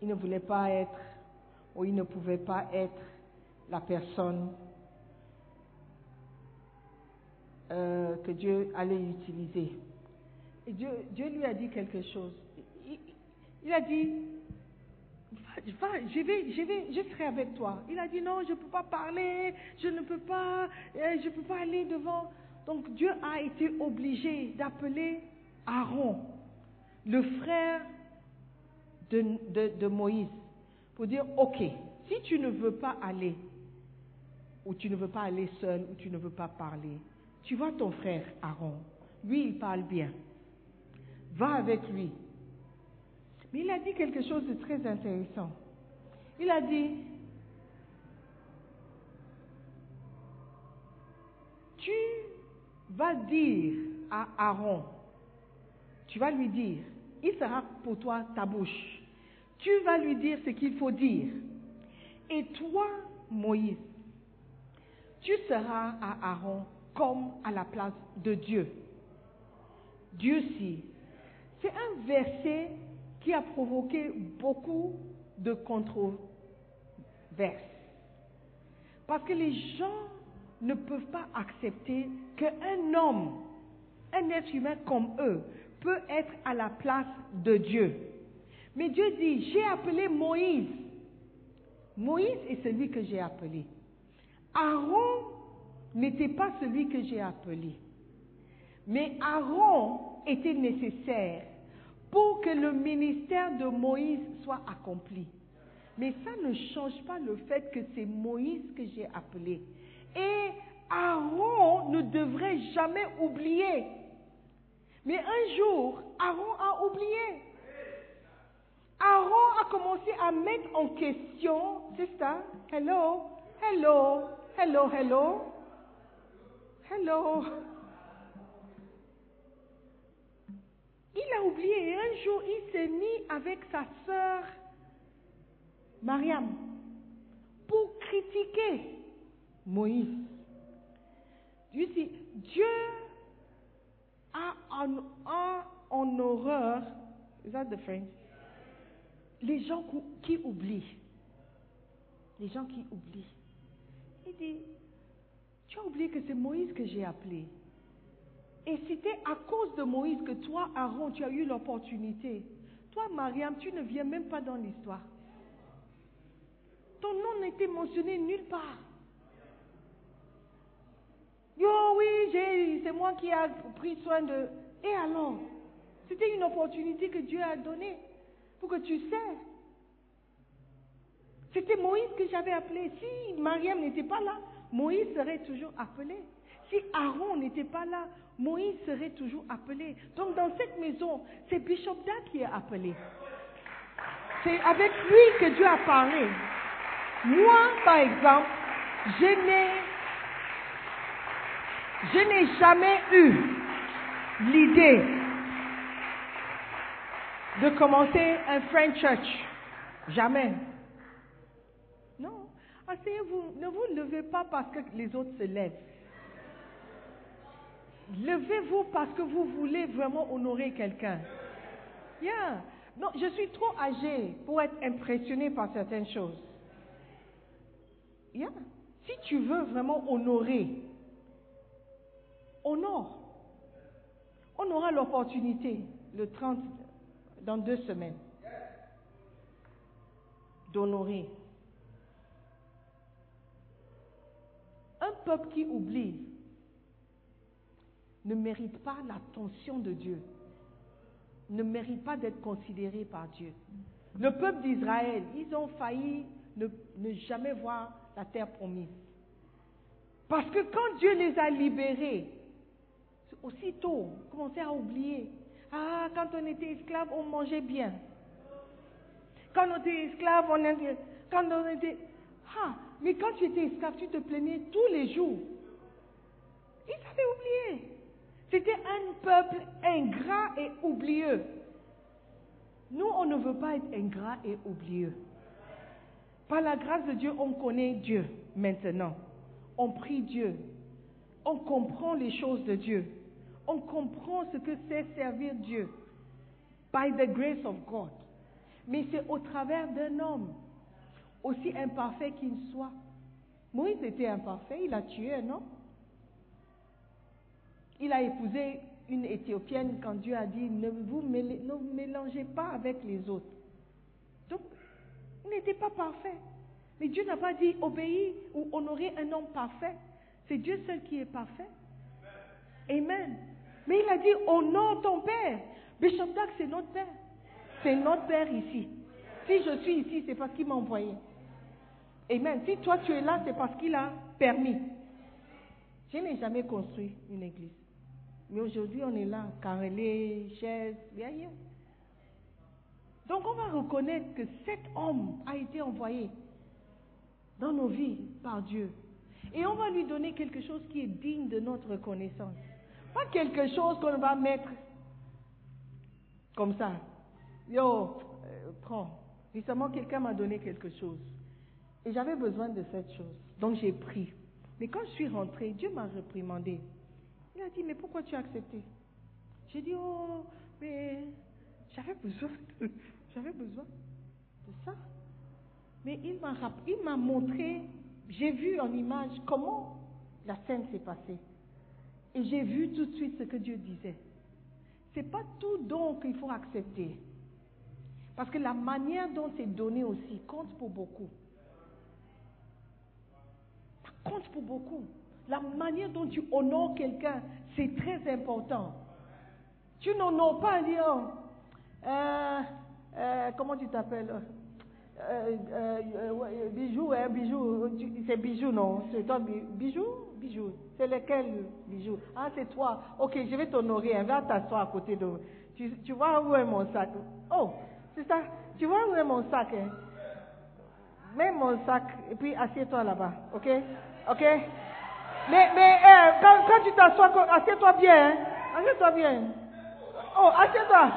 il ne voulait pas être ou il ne pouvait pas être la personne euh, que Dieu allait utiliser. Et Dieu, lui a dit quelque chose. Il a dit, je, vais, je, vais, je serai avec toi. Il a dit, non, je ne peux pas parler, je ne peux pas, euh, je peux pas aller devant. Donc Dieu a été obligé d'appeler Aaron, le frère de- de Moïse, pour dire, ok, si tu ne veux pas aller, ou tu ne veux pas aller seul, ou tu ne veux pas parler, tu vois ton frère Aaron, lui il parle bien, va avec lui. Mais il a dit quelque chose de très intéressant. Il a dit, tu vas dire à Aaron, tu vas lui dire, il sera pour toi ta bouche. Tu vas lui dire ce qu'il faut dire. Et toi, Moïse, tu seras à Aaron comme à la place de Dieu. Dieu si. C'est un verset qui a provoqué beaucoup de controverses. Parce que les gens ne peuvent pas accepter qu'un homme, un être humain comme eux, peut être à la place de Dieu. Mais Dieu dit, j'ai appelé Moïse. Moïse est celui que j'ai appelé. Aaron n'était pas celui que j'ai appelé. Mais Aaron était nécessaire pour que le ministère de Moïse soit accompli. Mais ça ne change pas le fait que c'est Moïse que j'ai appelé. Et Aaron ne devrait jamais oublier. Mais un jour, Aaron a oublié. Aaron a commencé à mettre en question, c'est ça, hello, hello, hello, hello, hello? Oublié. Et un jour, il s'est mis avec sa sœur Mariam pour critiquer Moïse. Dieu a en, a en horreur, is that the French? Les gens qui oublient. Les gens qui oublient. Il dit, tu as oublié que c'est Moïse que j'ai appelé. Et c'était à cause de Moïse que toi, Aaron, tu as eu l'opportunité. Toi, Mariam, tu ne viens même pas dans l'histoire. Ton nom n'était mentionné nulle part. Yo, oui, c'est moi qui ai pris soin de... Et alors C'était une opportunité que Dieu a donnée pour que tu sais. C'était Moïse que j'avais appelé. Si Mariam n'était pas là, Moïse serait toujours appelé. Si Aaron n'était pas là, Moïse serait toujours appelé. Donc dans cette maison, c'est Bishop Da qui est appelé. C'est avec lui que Dieu a parlé. Moi, par exemple, je n'ai, je n'ai jamais eu l'idée de commencer un French Church. Jamais. Non. Asseyez-vous. Ne vous levez pas parce que les autres se lèvent. Levez-vous parce que vous voulez vraiment honorer quelqu'un. Non, je suis trop âgée pour être impressionnée par certaines choses. Si tu veux vraiment honorer, honore. On aura l'opportunité le 30, dans deux semaines, d'honorer. Un peuple qui oublie ne mérite pas l'attention de Dieu, ne mérite pas d'être considéré par Dieu. Le peuple d'Israël, ils ont failli ne, jamais voir la terre promise. Parce que quand Dieu les a libérés, aussitôt, commençaient à oublier. Ah, quand on était esclave, on mangeait bien. Quand on était esclave, on était... Quand on était... Ah, mais quand tu étais esclave, tu te plaignais tous les jours. Ils avaient oublié. C'était un peuple ingrat et oublieux. Nous, on ne veut pas être ingrat et oublieux. Par la grâce de Dieu, on connaît Dieu maintenant. On prie Dieu. On comprend les choses de Dieu. On comprend ce que c'est servir Dieu. By the grace of God. Mais c'est au travers d'un homme, aussi imparfait qu'il soit. Moïse était imparfait, il a tué un homme. Il a épousé une Éthiopienne quand Dieu a dit ne vous mélangez pas avec les autres. Donc, il n'était pas parfait. Mais Dieu n'a pas dit obéir ou honorer un homme parfait. C'est Dieu seul qui est parfait. Amen. Mais il a dit honore ton père. Bishop Dag, c'est notre père. C'est notre père ici. Si je suis ici, c'est parce qu'il m'a envoyé. Amen. Si toi tu es là, c'est parce qu'il a permis. Je n'ai jamais construit une église. Mais aujourd'hui, on est là, carrelé, chaise, rien. Donc on va reconnaître que cet homme a été envoyé dans nos vies par Dieu. Et on va lui donner quelque chose qui est digne de notre reconnaissance. Pas quelque chose qu'on va mettre comme ça. Yo, euh, prends. Récemment, quelqu'un m'a donné quelque chose. Et j'avais besoin de cette chose. Donc j'ai pris. Mais quand je suis rentrée, Dieu m'a réprimandé. Il a dit, mais pourquoi tu as accepté? J'ai dit, oh, mais j'avais besoin, de, j'avais besoin de ça. Mais il m'a, il m'a montré, j'ai vu en image comment la scène s'est passée. Et j'ai vu tout de suite ce que Dieu disait. C'est pas tout don qu'il faut accepter. Parce que la manière dont c'est donné aussi compte pour beaucoup. Ça compte pour beaucoup. La manière dont tu honores quelqu'un, c'est très important. Tu n'honores pas en disant, euh, euh, comment tu t'appelles? Euh, euh, Bijou, hein, bijou, c'est bijou, non? C'est toi, bi- bijou? Bijou. C'est lequel bijou? Ah, c'est toi. Ok, je vais t'honorer. hein. Va t'asseoir à côté de. Tu, tu vois où est mon sac? Oh, c'est ça. Tu vois où est mon sac hein? Mets mon sac et puis assieds-toi là-bas. Ok? Ok? Mais, mais euh, quand, tu t'assois, assieds-toi bien. Hein? Assieds-toi bien. Oh, assieds-toi.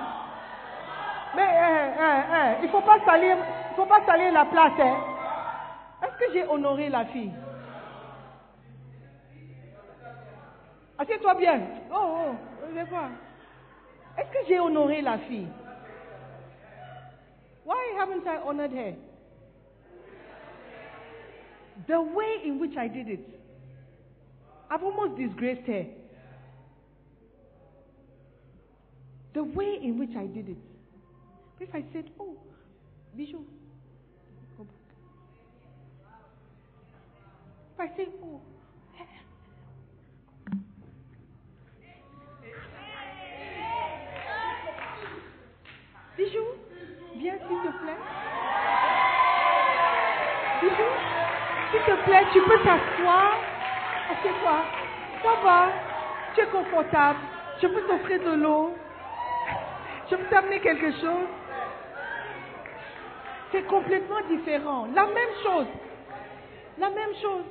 Mais hein, hein, il ne faut pas salir, il faut pas salir la place. Hein. Est-ce que j'ai honoré la fille? Assieds-toi bien. Oh, oh, je voir. Est-ce que j'ai honoré la fille? Why haven't I honored her? The way in which I did it, I've almost disgraced her. The way in which I did it. If I said, Oh, Bijou, go back. If I said, Oh, Bijou, viens s'il te plaît. Bijou, s'il te plaît, tu peux t'asseoir. Assieds-toi. Ça va. Tu es confortable. Je peux t'offrir de l'eau. Je peux t'amener quelque chose. C'est complètement différent. La même chose. La même chose.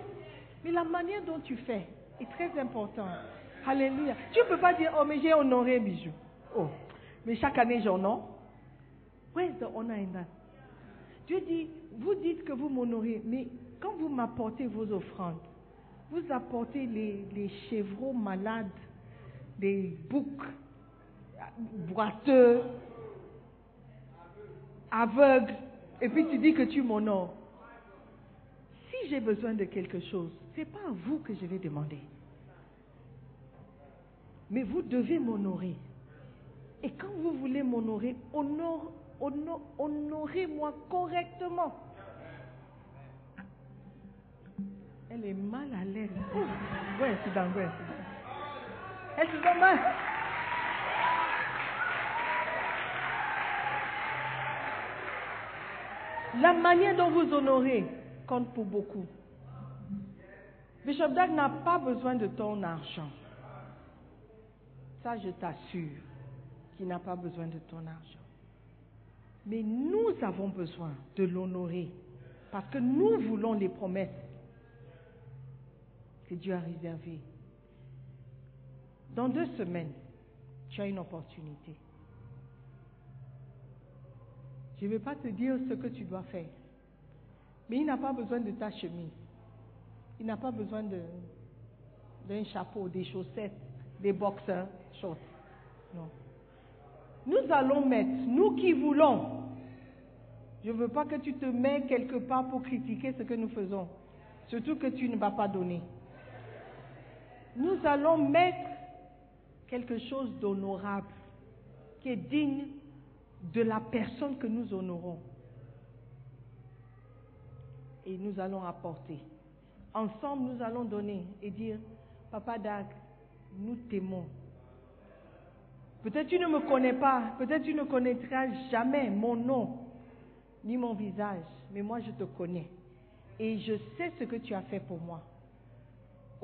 Mais la manière dont tu fais est très importante. Alléluia. Tu ne peux pas dire, oh, mais j'ai honoré Bijou. Oh, mais chaque année j'honore. Where is the honor in that? Dieu dit, vous dites que vous m'honorez, mais quand vous m'apportez vos offrandes, vous apportez les, les chevreaux malades, des boucs boiteux, aveugles, et puis tu dis que tu m'honores. Si j'ai besoin de quelque chose, ce n'est pas à vous que je vais demander. Mais vous devez m'honorer. Et quand vous voulez m'honorer, honore, honor- honorez-moi correctement. Elle est mal à l'aise. Ouais, c'est dans Elle se sent. La manière dont vous honorez compte pour beaucoup. Bishop Dag n'a pas besoin de ton argent. Ça, je t'assure qu'il n'a pas besoin de ton argent. Mais nous avons besoin de l'honorer parce que nous voulons les promesses Dieu a réservées. Dans deux semaines, tu as une opportunité. Je ne vais pas te dire ce que tu dois faire. Mais il n'a pas besoin de ta chemise. Il n'a pas besoin d'un chapeau, des chaussettes, des boxers shorts. Non. Nous allons mettre, nous qui voulons. Je ne veux pas que tu te mets quelque part pour critiquer ce que nous faisons. Surtout que tu ne vas pas donner. Nous allons mettre quelque chose d'honorable, qui est digne de la personne que nous honorons. Et nous allons apporter. Ensemble, nous allons donner et dire, Papa Dag, nous t'aimons. Peut-être tu ne me connais pas, peut-être tu ne connaîtras jamais mon nom ni mon visage, mais moi je te connais. Et je sais ce que tu as fait pour moi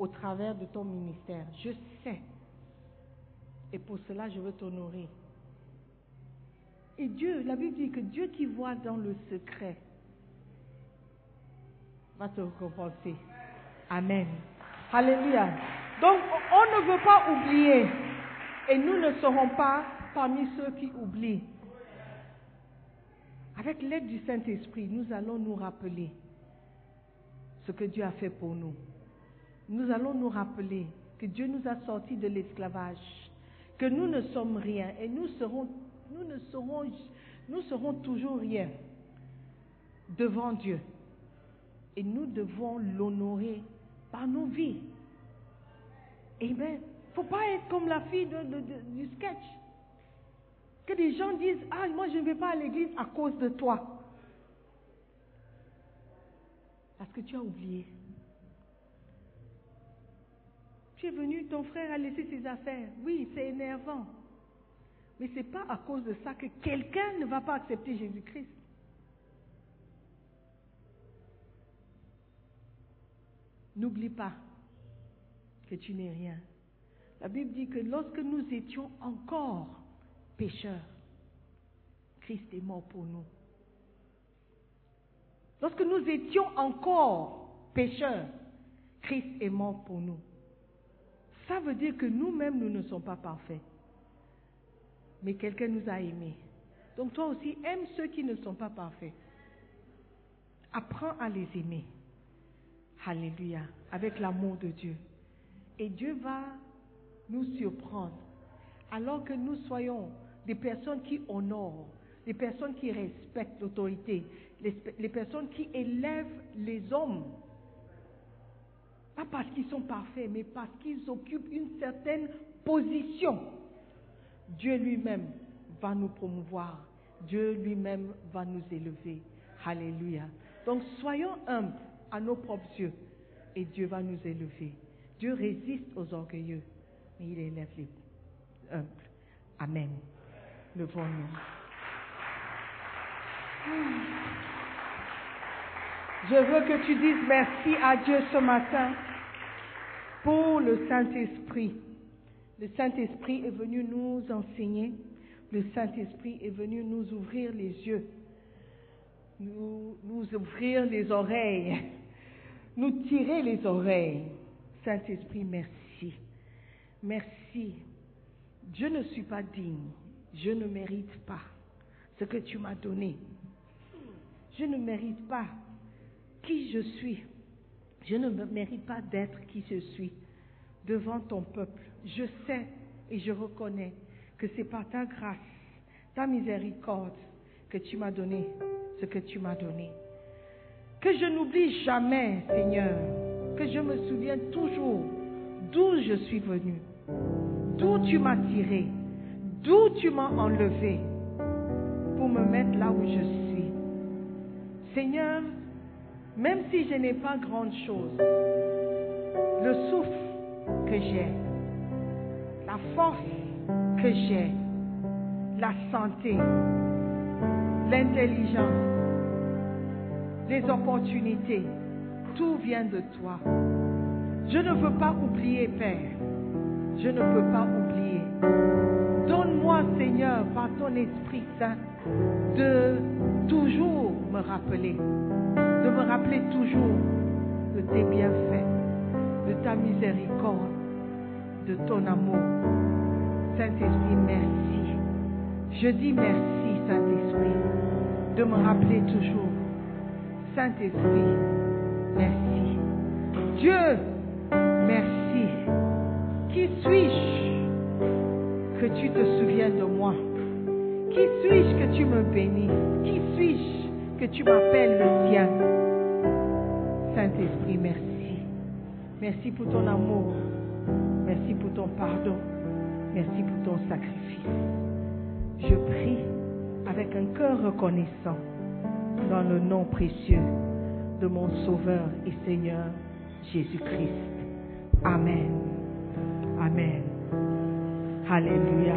au travers de ton ministère. Je sais. Et pour cela, je veux t'honorer. Et Dieu, la Bible dit que Dieu qui voit dans le secret va te récompenser. Amen. Alléluia. Donc, on ne veut pas oublier. Et nous ne serons pas parmi ceux qui oublient. Avec l'aide du Saint-Esprit, nous allons nous rappeler ce que Dieu a fait pour nous. Nous allons nous rappeler que Dieu nous a sortis de l'esclavage, que nous ne sommes rien et nous serons, nous ne serons, nous serons toujours rien devant Dieu. Et nous devons l'honorer par nos vies. Amen. Il ne faut pas être comme la fille du sketch. Que des gens disent, ah, moi je ne vais pas à l'église à cause de toi. Parce que tu as oublié. Tu es venu, ton frère a laissé ses affaires. Oui, c'est énervant. Mais ce n'est pas à cause de ça que quelqu'un ne va pas accepter Jésus-Christ. N'oublie pas que tu n'es rien. La Bible dit que lorsque nous étions encore pécheurs, Christ est mort pour nous. Lorsque nous étions encore pécheurs, Christ est mort pour nous. Ça veut dire que nous-mêmes, nous ne sommes pas parfaits. Mais quelqu'un nous a aimés. Donc toi aussi, aime ceux qui ne sont pas parfaits. Apprends à les aimer. Alléluia. Avec l'amour de Dieu. Et Dieu va nous surprendre. Alors que nous soyons des personnes qui honorent, des personnes qui respectent l'autorité, les, les personnes qui élèvent les hommes. Pas parce qu'ils sont parfaits, mais parce qu'ils occupent une certaine position. Dieu lui-même va nous promouvoir. Dieu lui-même va nous élever. Alléluia. Donc soyons humbles à nos propres yeux et Dieu va nous élever. Dieu résiste aux orgueilleux, mais il élève les humbles. Amen. Levons-nous. Je veux que tu dises merci à Dieu ce matin pour le Saint-Esprit. Le Saint-Esprit est venu nous enseigner. Le Saint-Esprit est venu nous ouvrir les yeux, nous, ouvrir les oreilles, nous tirer les oreilles. Saint-Esprit, merci. Merci. Je ne suis pas digne. Je ne mérite pas ce que tu m'as donné. Je ne mérite pas qui je suis. Je ne me mérite pas d'être qui je suis devant ton peuple. Je sais et je reconnais que c'est par ta grâce, ta miséricorde que tu m'as donné ce que tu m'as donné. Que je n'oublie jamais, Seigneur, que je me souvienne toujours d'où je suis venu, d'où tu m'as tiré, d'où tu m'as enlevé pour me mettre là où je suis. Seigneur, même si je n'ai pas grande chose, le souffle que j'ai, la force que j'ai, la santé, l'intelligence, les opportunités, tout vient de toi. Je ne veux pas oublier, Père. Je ne peux pas oublier. Donne-moi, Seigneur, par ton Esprit Saint, de toujours me rappeler, me rappeler toujours de tes bienfaits, de ta miséricorde, de ton amour. Saint-Esprit, merci. Je dis merci, Saint-Esprit, de me rappeler toujours. Saint-Esprit, merci. Dieu, merci. Qui suis-je que tu te souviens de moi? Qui suis-je que tu me bénis? Qui suis-je que tu m'appelles le tien? Saint-Esprit, merci. Merci pour ton amour. Merci pour ton pardon. Merci pour ton sacrifice. Je prie avec un cœur reconnaissant dans le nom précieux de mon Sauveur et Seigneur Jésus-Christ. Amen. Amen. Alléluia.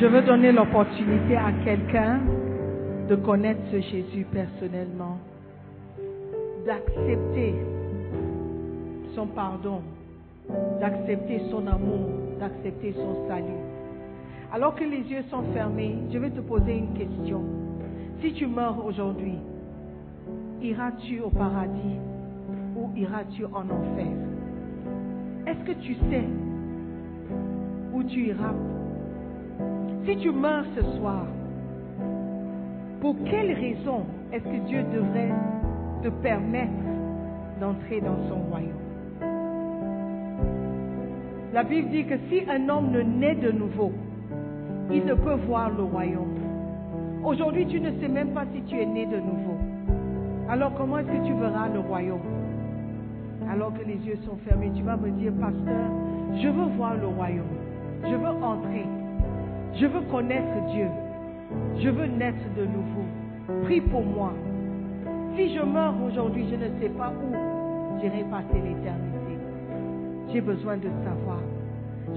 Je veux donner l'opportunité à quelqu'un de connaître ce Jésus personnellement, d'accepter son pardon, d'accepter son amour, d'accepter son salut. Alors que les yeux sont fermés, je vais te poser une question. Si tu meurs aujourd'hui, iras-tu au paradis ou iras-tu en enfer? Est-ce que tu sais où tu iras? Si tu meurs ce soir, pour quelle raison est-ce que Dieu devrait te permettre d'entrer dans son royaume? La Bible dit que si un homme ne naît de nouveau, il ne peut voir le royaume. Aujourd'hui, tu ne sais même pas si tu es né de nouveau. Alors comment est-ce que tu verras le royaume? Alors que les yeux sont fermés, tu vas me dire, pasteur, je veux voir le royaume. Je veux entrer. Je veux connaître Dieu. Je veux naître de nouveau. Prie pour moi. Si je meurs aujourd'hui, je ne sais pas où j'irai passer l'éternité. J'ai besoin de savoir.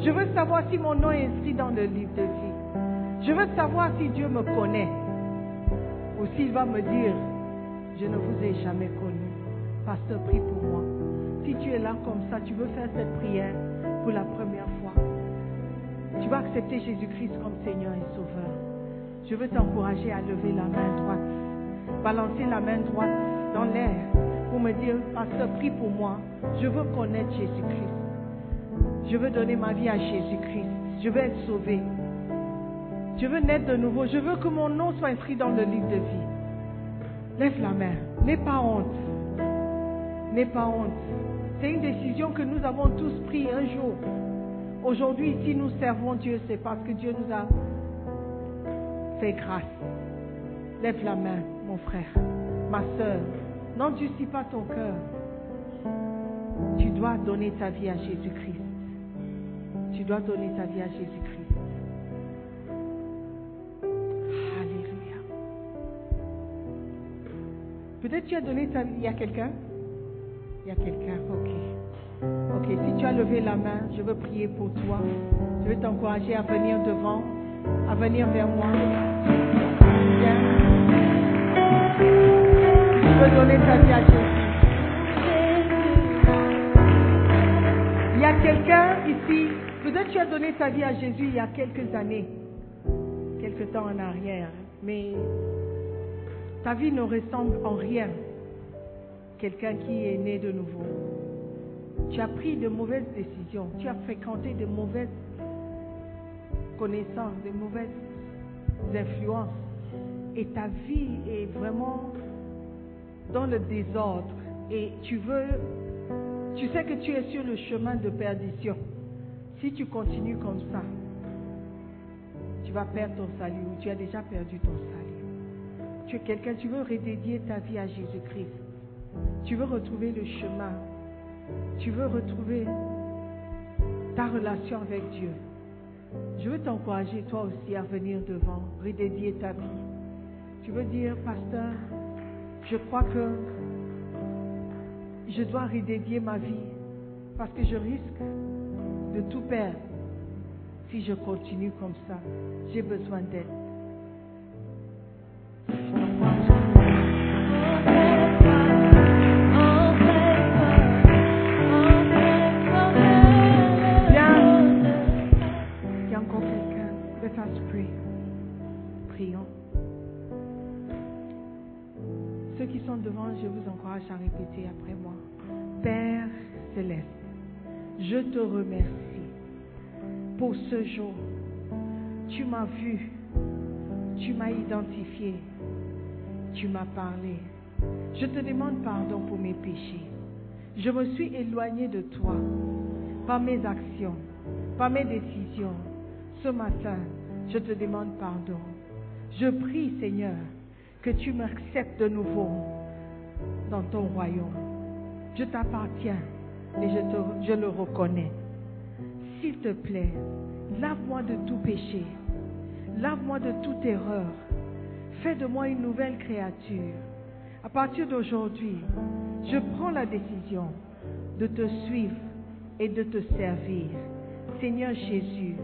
Je veux savoir si mon nom est inscrit dans le livre de vie. Je veux savoir si Dieu me connaît. Ou s'il va me dire, je ne vous ai jamais connu. Pasteur, prie pour moi. Si tu es là comme ça, tu veux faire cette prière pour la première fois. Tu vas accepter Jésus-Christ comme Seigneur et Sauveur. Je veux t'encourager à lever la main droite. Balancer la main droite dans l'air pour me dire, Pasteur, prie pour moi. Je veux connaître Jésus-Christ. Je veux donner ma vie à Jésus-Christ. Je veux être sauvé. Je veux naître de nouveau. Je veux que mon nom soit inscrit dans le livre de vie. Lève la main. N'aie pas honte. N'aie pas honte. C'est une décision que nous avons tous pris un jour. Aujourd'hui, si nous servons Dieu, c'est parce que Dieu nous a fait grâce. Lève la main, mon frère, ma soeur. N'endurcis pas ton cœur. Tu dois donner ta vie à Jésus-Christ. Tu dois donner ta vie à Jésus-Christ. Alléluia. Peut-être tu as donné ta vie. Il y quelqu'un? Il y a quelqu'un, ok. Ok, si tu as levé la main, je veux prier pour toi. Je veux t'encourager à venir devant, à venir vers moi. Viens. Tu veux donner ta vie à Jésus. Il y a quelqu'un ici, peut-être tu as donné ta vie à Jésus il y a quelques années, quelques temps en arrière, mais ta vie ne ressemble en rien quelqu'un qui est né de nouveau. Tu as pris de mauvaises décisions, tu as fréquenté de mauvaises connaissances, de mauvaises influences, et ta vie est vraiment dans le désordre, et tu veux tu sais que tu es sur le chemin de perdition. Si tu continues comme ça, tu vas perdre ton salut ou tu as déjà perdu ton salut. Tu es quelqu'un, tu veux redédier ta vie à Jésus-Christ. Tu veux retrouver le chemin. Tu veux retrouver ta relation avec Dieu. Je veux t'encourager toi aussi à venir devant, redédier ta vie. Tu veux dire, pasteur, je crois que je dois redédier ma vie parce que je risque de tout perdre si je continue comme ça. J'ai besoin d'aide. Je vous encourage à répéter après moi. Père céleste, je te remercie pour ce jour. Tu m'as vu, tu m'as identifié, tu m'as parlé. Je te demande pardon pour mes péchés. Je me suis éloigné de toi par mes actions, par mes décisions. Ce matin, je te demande pardon. Je prie, Seigneur, que tu m'acceptes de nouveau dans ton royaume. Je t'appartiens et je, le reconnais. S'il te plaît, lave-moi de tout péché. Lave-moi de toute erreur. Fais de moi une nouvelle créature. À partir d'aujourd'hui, je prends la décision de te suivre et de te servir. Seigneur Jésus,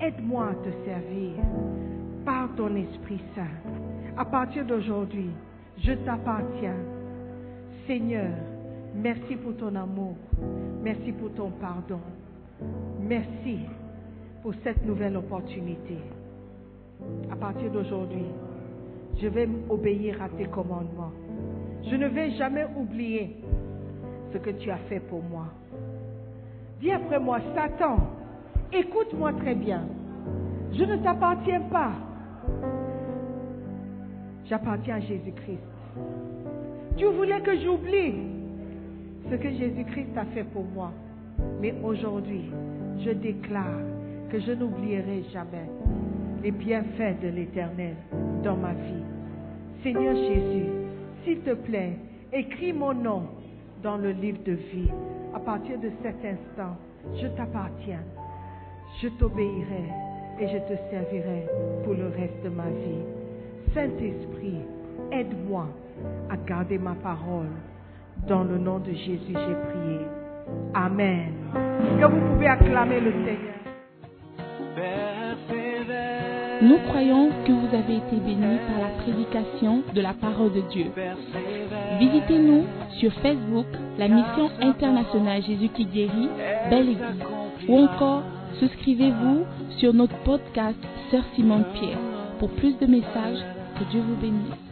aide-moi à te servir par ton Esprit Saint. À partir d'aujourd'hui, je t'appartiens. Seigneur, merci pour ton amour. Merci pour ton pardon. Merci pour cette nouvelle opportunité. À partir d'aujourd'hui, je vais obéir à tes commandements. Je ne vais jamais oublier ce que tu as fait pour moi. Dis après moi, Satan, écoute-moi très bien. Je ne t'appartiens pas. J'appartiens à Jésus-Christ. Tu voulais que j'oublie ce que Jésus-Christ a fait pour moi. Mais aujourd'hui, je déclare que je n'oublierai jamais les bienfaits de l'Éternel dans ma vie. Seigneur Jésus, s'il te plaît, écris mon nom dans le livre de vie. À partir de cet instant, je t'appartiens. Je t'obéirai et je te servirai pour le reste de ma vie. Saint-Esprit, aide-moi à garder ma parole. Dans le nom de Jésus, j'ai prié. Amen. Que vous pouvez acclamer le Seigneur? Nous croyons que vous avez été bénis par la prédication de la parole de Dieu. Visitez-nous sur Facebook, la mission internationale Jésus qui guérit, Belle Église. Ou encore, souscrivez-vous sur notre podcast Sœur Simone Pierre. Pour plus de messages, que Dieu vous bénisse.